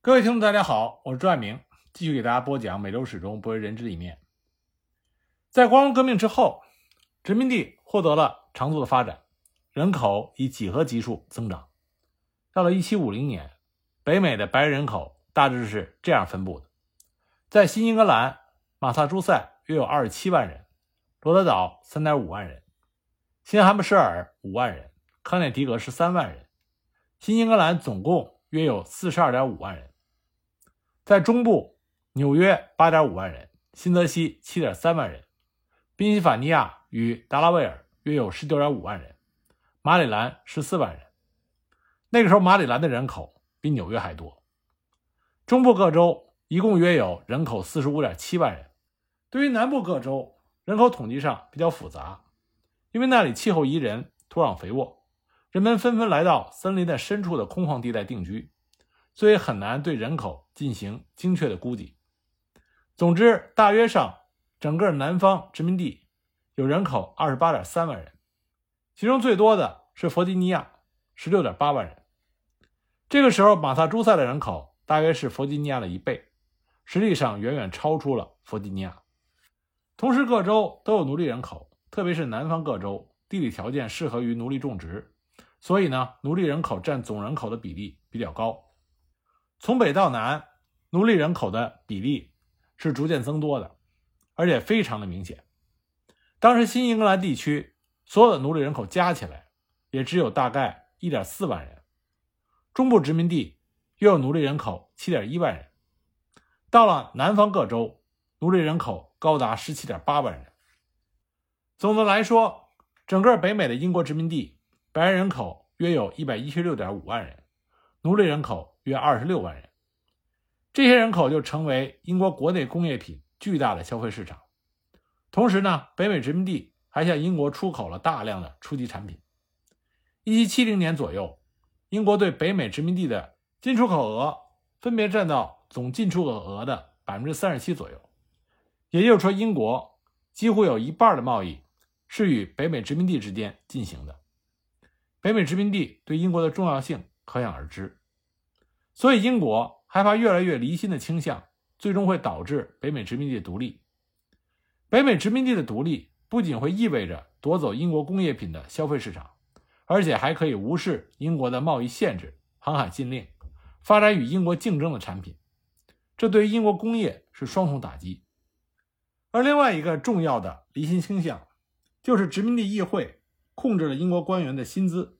各位听众，大家好，我是朱爱明，继续给大家播讲美洲史中不为人知的一面。在光荣革命之后，殖民地获得了长足的发展，人口以几何级数增长。到了1750年，北美的白人口大致是这样分布的：在新英格兰、马萨诸塞约有27万人，罗德岛3.5万人，新罕布什尔5万人，康涅狄格13万人。新英格兰总共约有42.5万人。在中部，纽约8.5万人，新泽西7.3万人，宾夕法尼亚与达拉维尔约有19.5万人，马里兰14万人。那个时候，马里兰的人口比纽约还多。中部各州一共约有人口45.7万人。对于南部各州，人口统计上比较复杂，因为那里气候宜人，土壤肥沃，人们纷纷来到森林的深处的空旷地带定居。所以很难对人口进行精确的估计。总之，大约上整个南方殖民地有人口二十八点三万人，其中最多的是弗吉尼亚，十六点八万人。这个时候，马萨诸塞的人口大约是弗吉尼亚的一倍，实际上远远超出了弗吉尼亚。同时，各州都有奴隶人口，特别是南方各州地理条件适合于奴隶种植，所以呢，奴隶人口占总人口的比例比较高。从北到南，奴隶人口的比例是逐渐增多的，而且非常的明显。当时新英格兰地区所有的奴隶人口加起来，也只有大概一点四万人。中部殖民地约有奴隶人口七点一万人，到了南方各州，奴隶人口高达十七点八万人。总的来说，整个北美的英国殖民地，白人人口约有一百一十六点五万人，奴隶人口。约二十六万人，这些人口就成为英国国内工业品巨大的消费市场。同时呢，北美殖民地还向英国出口了大量的初级产品。一七七零年左右，英国对北美殖民地的进出口额分别占到总进出口额的百分之三十七左右。也就是说，英国几乎有一半的贸易是与北美殖民地之间进行的。北美殖民地对英国的重要性可想而知。所以，英国害怕越来越离心的倾向，最终会导致北美殖民地独立。北美殖民地的独立不仅会意味着夺走英国工业品的消费市场，而且还可以无视英国的贸易限制、航海禁令，发展与英国竞争的产品。这对于英国工业是双重打击。而另外一个重要的离心倾向，就是殖民地议会控制了英国官员的薪资，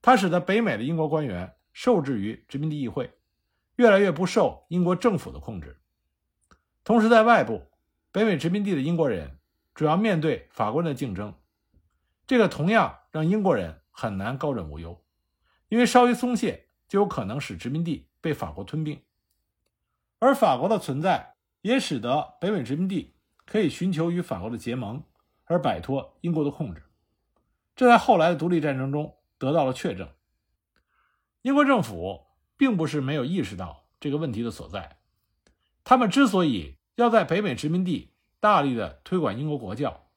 它使得北美的英国官员。受制于殖民地议会，越来越不受英国政府的控制。同时，在外部，北美殖民地的英国人主要面对法国人的竞争，这个同样让英国人很难高枕无忧，因为稍一松懈，就有可能使殖民地被法国吞并。而法国的存在也使得北美殖民地可以寻求与法国的结盟，而摆脱英国的控制。这在后来的独立战争中得到了确证。英国政府并不是没有意识到这个问题的所在，他们之所以要在北美殖民地大力的推广英国国教，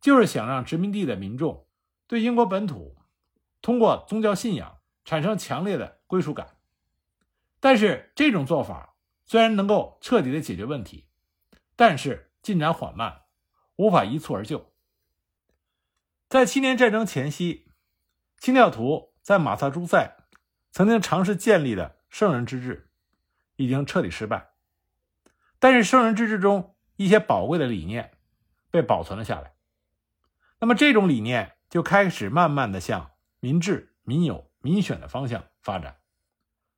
就是想让殖民地的民众对英国本土通过宗教信仰产生强烈的归属感。但是这种做法虽然能够彻底的解决问题，但是进展缓慢，无法一蹴而就。在七年战争前夕，清教徒在马萨诸塞。曾经尝试建立的圣人之治，已经彻底失败。但是圣人之治中一些宝贵的理念被保存了下来。那么这种理念就开始慢慢的向民治、民有、民选的方向发展。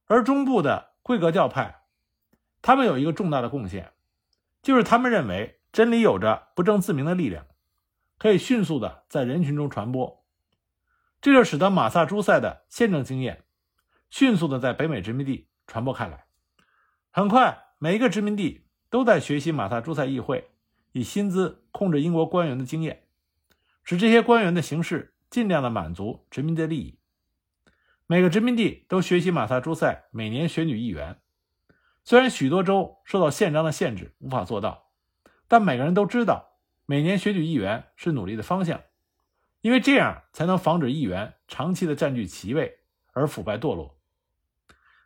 而中部的贵格教派，他们有一个重大的贡献，就是他们认为真理有着不证自明的力量，可以迅速的在人群中传播。这就使得马萨诸塞的宪政经验。迅速的在北美殖民地传播开来，很快，每一个殖民地都在学习马萨诸塞议会以薪资控制英国官员的经验，使这些官员的行事尽量的满足殖民地利益。每个殖民地都学习马萨诸塞每年选举议员，虽然许多州受到宪章的限制无法做到，但每个人都知道每年选举议员是努力的方向，因为这样才能防止议员长期的占据其位而腐败堕落。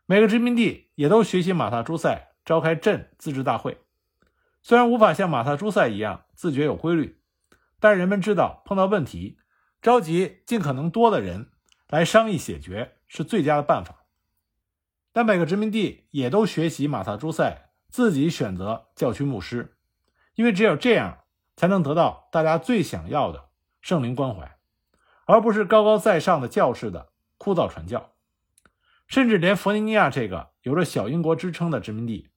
每个殖民地也都学习马萨诸塞召开镇自治大会。虽然无法像马萨诸塞一样自觉有规律，但人们知道碰到问题，召集尽可能多的人来商议解决是最佳的办法。但每个殖民地也都学习马萨诸塞自己选择教区牧师，因为只有这样才能得到大家最想要的圣灵关怀，而不是高高在上的教士的枯燥传教。甚至连弗吉尼亚这个有着小英国之称的殖民地，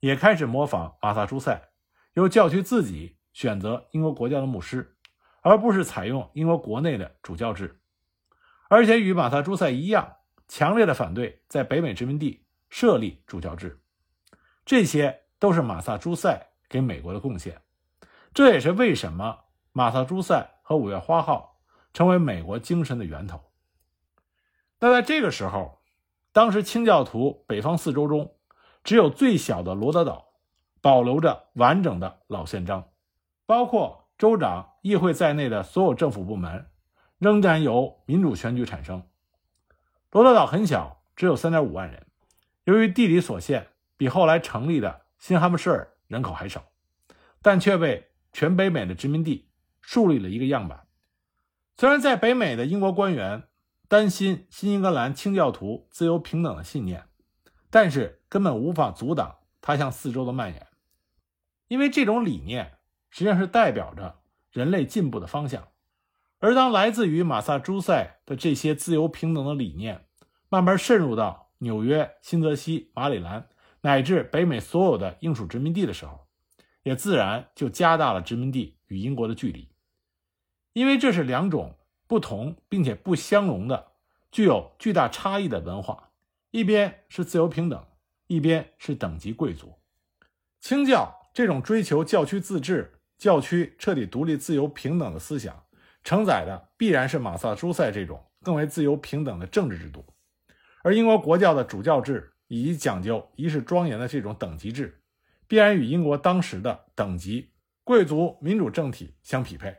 也开始模仿马萨诸塞，由教区自己选择英国国教的牧师，而不是采用英国国内的主教制，而且与马萨诸塞一样，强烈的反对在北美殖民地设立主教制。这些都是马萨诸塞给美国的贡献，这也是为什么马萨诸塞和五月花号成为美国精神的源头。那在这个时候。当时清教徒北方四州中，只有最小的罗德岛保留着完整的老宪章，包括州长、议会在内的所有政府部门仍然由民主选举产生。罗德岛很小，只有三点五万人，由于地理所限，比后来成立的新罕布什尔人口还少，但却被全北美的殖民地树立了一个样板。虽然在北美的英国官员。担心新英格兰清教徒自由平等的信念，但是根本无法阻挡它向四周的蔓延，因为这种理念实际上是代表着人类进步的方向。而当来自于马萨诸塞的这些自由平等的理念慢慢渗入到纽约、新泽西、马里兰乃至北美所有的英属殖民地的时候，也自然就加大了殖民地与英国的距离，因为这是两种。不同并且不相容的、具有巨大差异的文化，一边是自由平等，一边是等级贵族。清教这种追求教区自治、教区彻底独立、自由平等的思想，承载的必然是马萨诸塞这种更为自由平等的政治制度；而英国国教的主教制以及讲究仪式庄严的这种等级制，必然与英国当时的等级贵族民主政体相匹配。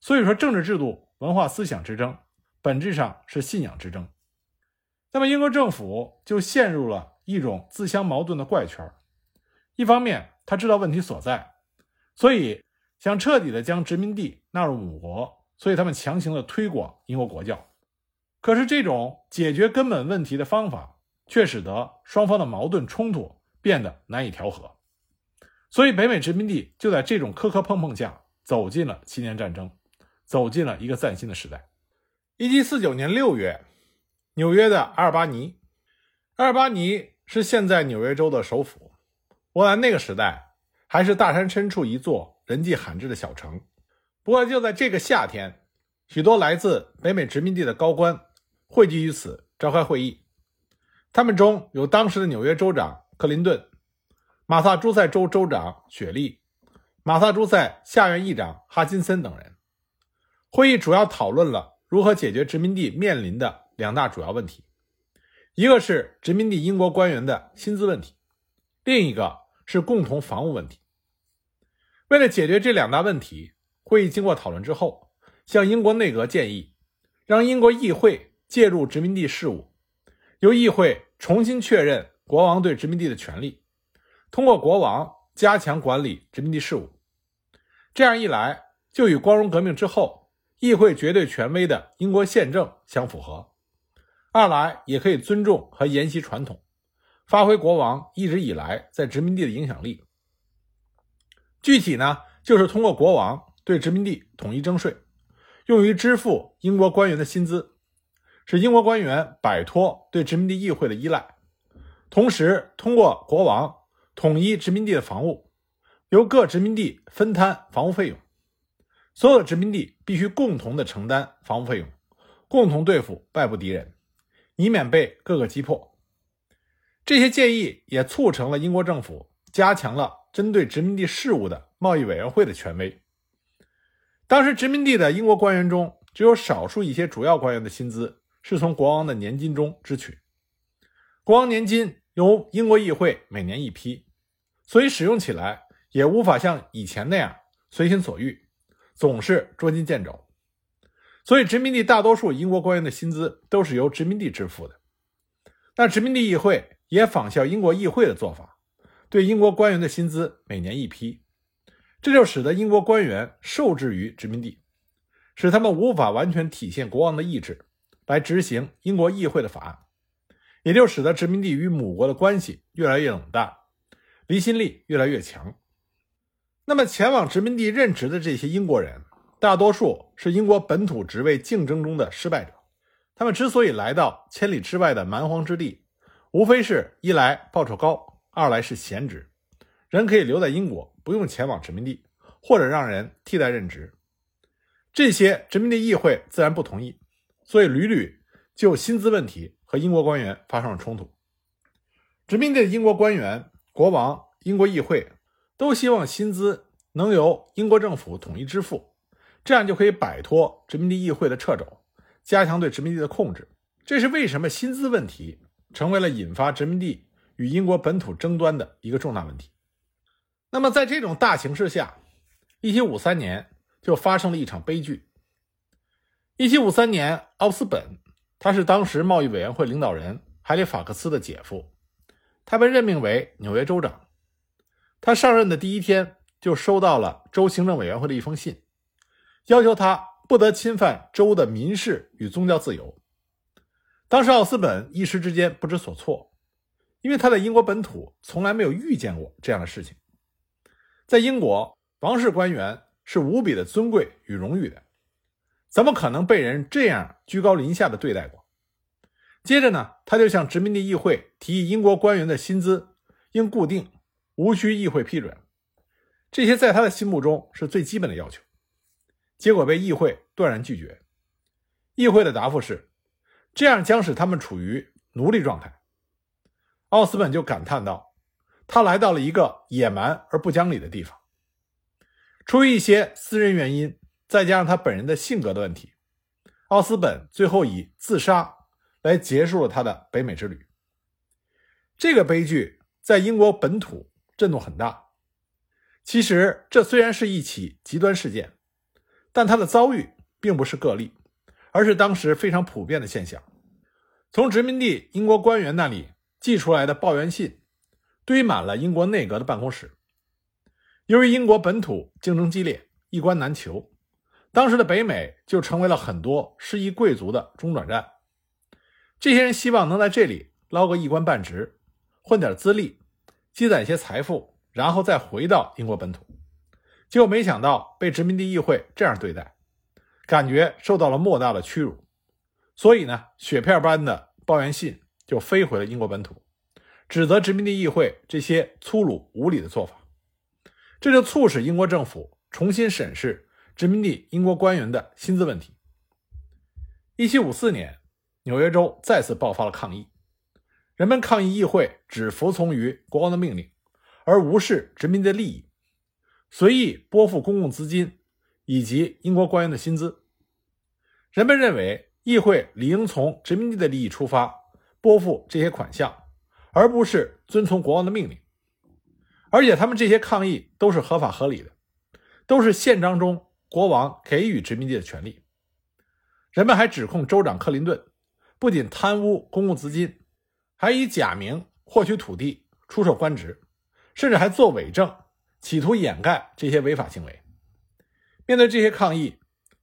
所以说，政治制度。文化思想之争，本质上是信仰之争。那么，英国政府就陷入了一种自相矛盾的怪圈。一方面，他知道问题所在，所以想彻底的将殖民地纳入母国，所以他们强行的推广英国国教。可是，这种解决根本问题的方法，却使得双方的矛盾冲突变得难以调和。所以，北美殖民地就在这种磕磕碰碰下，走进了七年战争。走进了一个崭新的时代。一七四九年六月，纽约的阿尔巴尼，阿尔巴尼是现在纽约州的首府。我在那个时代还是大山深处一座人迹罕至的小城。不过就在这个夏天，许多来自北美殖民地的高官汇集于此召开会议。他们中有当时的纽约州长克林顿、马萨诸塞州州长雪莉、马萨诸塞下院议长哈金森等人。会议主要讨论了如何解决殖民地面临的两大主要问题，一个是殖民地英国官员的薪资问题，另一个是共同防务问题。为了解决这两大问题，会议经过讨论之后，向英国内阁建议，让英国议会介入殖民地事务，由议会重新确认国王对殖民地的权利，通过国王加强管理殖民地事务。这样一来，就与光荣革命之后。议会绝对权威的英国宪政相符合，二来也可以尊重和沿袭传统，发挥国王一直以来在殖民地的影响力。具体呢，就是通过国王对殖民地统一征税，用于支付英国官员的薪资，使英国官员摆脱对殖民地议会的依赖，同时通过国王统一殖民地的防务，由各殖民地分摊防务费用。所有殖民地必须共同的承担防务费用，共同对付外部敌人，以免被各个击破。这些建议也促成了英国政府加强了针对殖民地事务的贸易委员会的权威。当时殖民地的英国官员中，只有少数一些主要官员的薪资是从国王的年金中支取。国王年金由英国议会每年一批，所以使用起来也无法像以前那样随心所欲。总是捉襟见肘，所以殖民地大多数英国官员的薪资都是由殖民地支付的。那殖民地议会也仿效英国议会的做法，对英国官员的薪资每年一批，这就使得英国官员受制于殖民地，使他们无法完全体现国王的意志来执行英国议会的法案，也就使得殖民地与母国的关系越来越冷淡，离心力越来越强。那么，前往殖民地任职的这些英国人，大多数是英国本土职位竞争中的失败者。他们之所以来到千里之外的蛮荒之地，无非是一来报酬高，二来是闲职，人可以留在英国，不用前往殖民地，或者让人替代任职。这些殖民地议会自然不同意，所以屡屡就薪资问题和英国官员发生了冲突。殖民地的英国官员、国王、英国议会。都希望薪资能由英国政府统一支付，这样就可以摆脱殖民地议会的掣肘，加强对殖民地的控制。这是为什么薪资问题成为了引发殖民地与英国本土争端的一个重大问题。那么，在这种大形势下，1753年就发生了一场悲剧。1753年，奥斯本他是当时贸易委员会领导人海里法克斯的姐夫，他被任命为纽约州长。他上任的第一天就收到了州行政委员会的一封信，要求他不得侵犯州的民事与宗教自由。当时奥斯本一时之间不知所措，因为他在英国本土从来没有遇见过这样的事情。在英国，王室官员是无比的尊贵与荣誉的，怎么可能被人这样居高临下的对待过？接着呢，他就向殖民地议会提议，英国官员的薪资应固定。无需议会批准，这些在他的心目中是最基本的要求。结果被议会断然拒绝。议会的答复是：这样将使他们处于奴隶状态。奥斯本就感叹道：“他来到了一个野蛮而不讲理的地方。”出于一些私人原因，再加上他本人的性格的问题，奥斯本最后以自杀来结束了他的北美之旅。这个悲剧在英国本土。震动很大。其实，这虽然是一起极端事件，但他的遭遇并不是个例，而是当时非常普遍的现象。从殖民地英国官员那里寄出来的抱怨信，堆满了英国内阁的办公室。由于英国本土竞争激烈，一官难求，当时的北美就成为了很多失意贵族的中转站。这些人希望能在这里捞个一官半职，混点资历。积攒一些财富，然后再回到英国本土，结果没想到被殖民地议会这样对待，感觉受到了莫大的屈辱，所以呢，雪片般的抱怨信就飞回了英国本土，指责殖民地议会这些粗鲁无礼的做法，这就促使英国政府重新审视殖民地英国官员的薪资问题。一七五四年，纽约州再次爆发了抗议。人们抗议议会只服从于国王的命令，而无视殖民的利益，随意拨付公共资金以及英国官员的薪资。人们认为议会理应从殖民地的利益出发拨付这些款项，而不是遵从国王的命令。而且他们这些抗议都是合法合理的，都是宪章中国王给予殖民地的权利。人们还指控州长克林顿不仅贪污公共资金。还以假名获取土地、出售官职，甚至还做伪证，企图掩盖这些违法行为。面对这些抗议，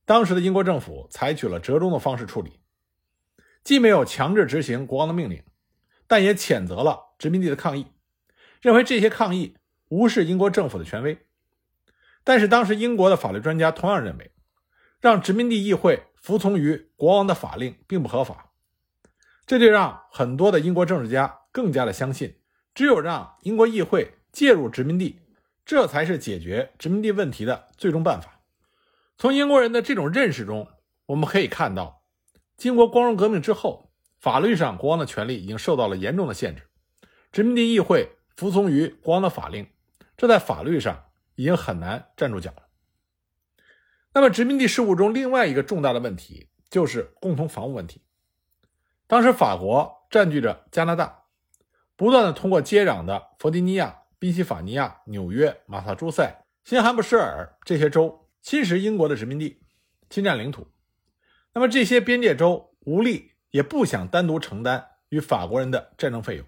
当时的英国政府采取了折中的方式处理，既没有强制执行国王的命令，但也谴责了殖民地的抗议，认为这些抗议无视英国政府的权威。但是，当时英国的法律专家同样认为，让殖民地议会服从于国王的法令并不合法。这就让很多的英国政治家更加的相信，只有让英国议会介入殖民地，这才是解决殖民地问题的最终办法。从英国人的这种认识中，我们可以看到，经过光荣革命之后，法律上国王的权力已经受到了严重的限制，殖民地议会服从于国王的法令，这在法律上已经很难站住脚了。那么，殖民地事务中另外一个重大的问题就是共同防务问题。当时法国占据着加拿大，不断的通过接壤的弗吉尼亚、宾夕法尼亚、纽约、马萨诸塞、新罕布什尔这些州侵蚀英国的殖民地，侵占领土。那么这些边界州无力，也不想单独承担与法国人的战争费用，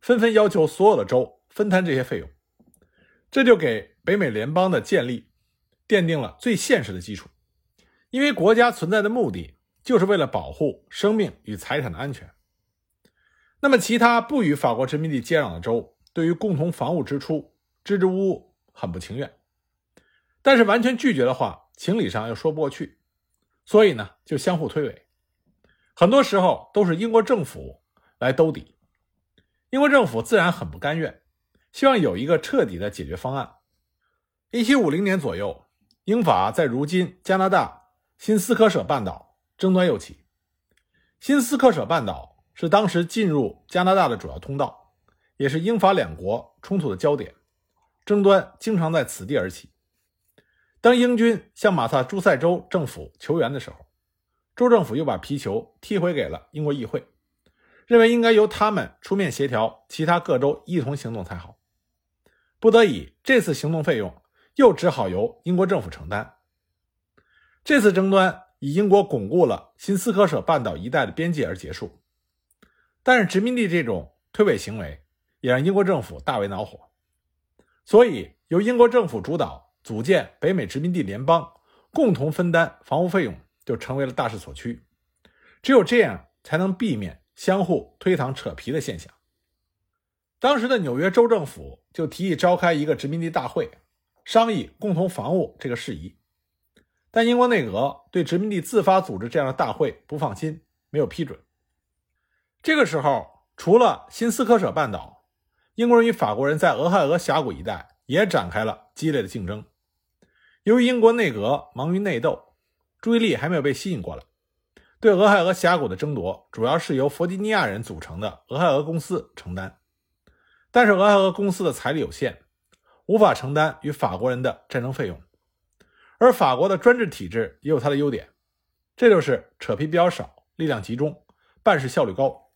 纷纷要求所有的州分摊这些费用，这就给北美联邦的建立奠定了最现实的基础。因为国家存在的目的就是为了保护生命与财产的安全。那么，其他不与法国殖民地接壤的州对于共同防务支出支支吾吾，很不情愿。但是完全拒绝的话，情理上又说不过去，所以呢，就相互推诿。很多时候都是英国政府来兜底，英国政府自然很不甘愿，希望有一个彻底的解决方案。一七五零年左右，英法在如今加拿大。新斯科舍半岛争端又起。新斯科舍半岛是当时进入加拿大的主要通道，也是英法两国冲突的焦点，争端经常在此地而起。当英军向马萨诸塞州政府求援的时候，州政府又把皮球踢回给了英国议会，认为应该由他们出面协调，其他各州一同行动才好。不得已，这次行动费用又只好由英国政府承担。这次争端以英国巩固了新斯科舍半岛一带的边界而结束，但是殖民地这种推诿行为也让英国政府大为恼火，所以由英国政府主导组建北美殖民地联邦，共同分担防务费用，就成为了大势所趋。只有这样，才能避免相互推搪扯皮的现象。当时的纽约州政府就提议召开一个殖民地大会，商议共同防务这个事宜。但英国内阁对殖民地自发组织这样的大会不放心，没有批准。这个时候，除了新斯科舍半岛，英国人与法国人在俄亥俄峡谷一带也展开了激烈的竞争。由于英国内阁忙于内斗，注意力还没有被吸引过来，对俄亥俄峡谷的争夺主要是由弗吉尼亚人组成的俄亥俄公司承担。但是俄亥俄公司的财力有限，无法承担与法国人的战争费用。而法国的专制体制也有它的优点，这就是扯皮比较少，力量集中，办事效率高。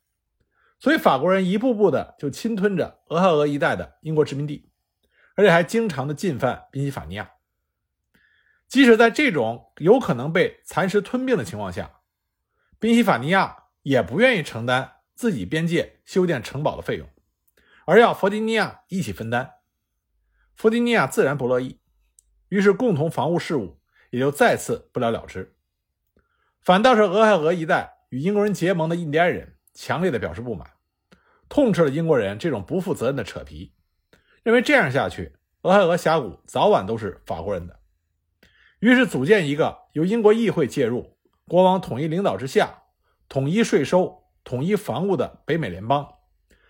所以法国人一步步的就侵吞着俄亥俄一带的英国殖民地，而且还经常的进犯宾夕法尼亚。即使在这种有可能被蚕食吞并的情况下，宾夕法尼亚也不愿意承担自己边界修建城堡的费用，而要弗吉尼亚一起分担。弗吉尼亚自然不乐意。于是，共同防务事务也就再次不了了之。反倒是俄亥俄一带与英国人结盟的印第安人强烈的表示不满，痛斥了英国人这种不负责任的扯皮，认为这样下去，俄亥俄峡谷早晚都是法国人的。于是，组建一个由英国议会介入、国王统一领导之下、统一税收、统一防务的北美联邦，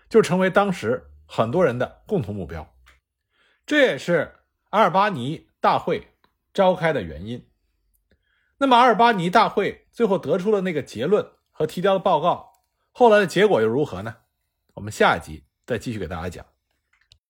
就成为当时很多人的共同目标。这也是阿尔巴尼。大会召开的原因。那么，阿尔巴尼大会最后得出了那个结论和提交的报告，后来的结果又如何呢？我们下一集再继续给大家讲。